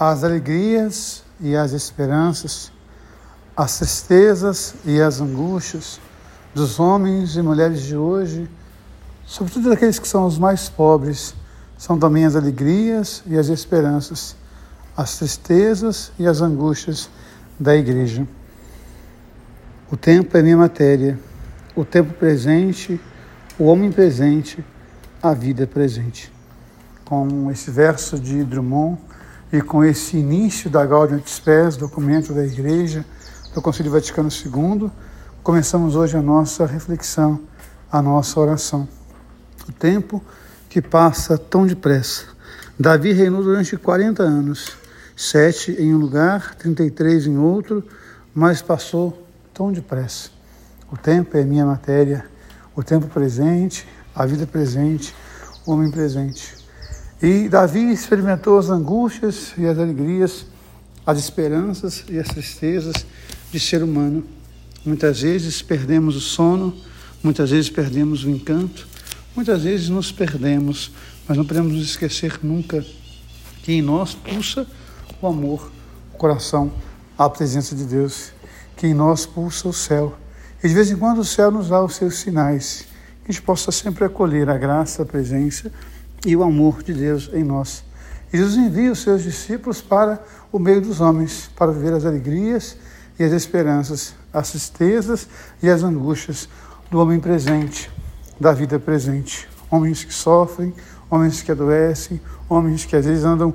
as alegrias e as esperanças, as tristezas e as angústias dos homens e mulheres de hoje, sobretudo daqueles que são os mais pobres, são também as alegrias e as esperanças, as tristezas e as angústias da igreja. O tempo é minha matéria, o tempo presente, o homem presente, a vida presente. Com esse verso de Drummond e com esse início da Gaudium et Spes, documento da Igreja do Concílio Vaticano II, começamos hoje a nossa reflexão, a nossa oração. O tempo que passa tão depressa. Davi reinou durante 40 anos, sete em um lugar, 33 em outro, mas passou tão depressa. O tempo é minha matéria, o tempo presente, a vida presente, o homem presente. E Davi experimentou as angústias e as alegrias, as esperanças e as tristezas de ser humano. Muitas vezes perdemos o sono, muitas vezes perdemos o encanto, Muitas vezes nos perdemos, mas não podemos nos esquecer nunca que em nós pulsa o amor, o coração, a presença de Deus, que em nós pulsa o céu. E de vez em quando o céu nos dá os seus sinais, que a gente possa sempre acolher a graça, a presença e o amor de Deus em nós. Jesus envia os seus discípulos para o meio dos homens, para viver as alegrias e as esperanças, as tristezas e as angústias do homem presente, da vida presente. Homens que sofrem, homens que adoecem, homens que às vezes andam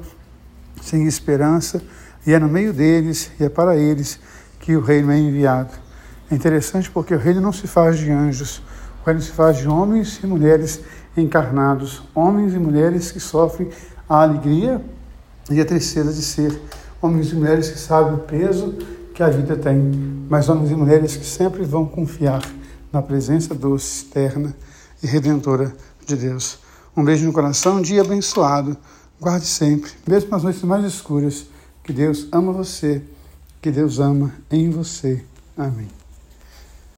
sem esperança, e é no meio deles e é para eles que o reino é enviado. É interessante porque o reino não se faz de anjos, o reino se faz de homens e mulheres encarnados, homens e mulheres que sofrem a alegria e a tristeza de ser, homens e mulheres que sabem o peso que a vida tem, mas homens e mulheres que sempre vão confiar na presença doce, externa e redentora de Deus. Um beijo no coração, um dia abençoado. Guarde sempre, mesmo nas noites mais escuras, que Deus ama você, que Deus ama em você. Amém.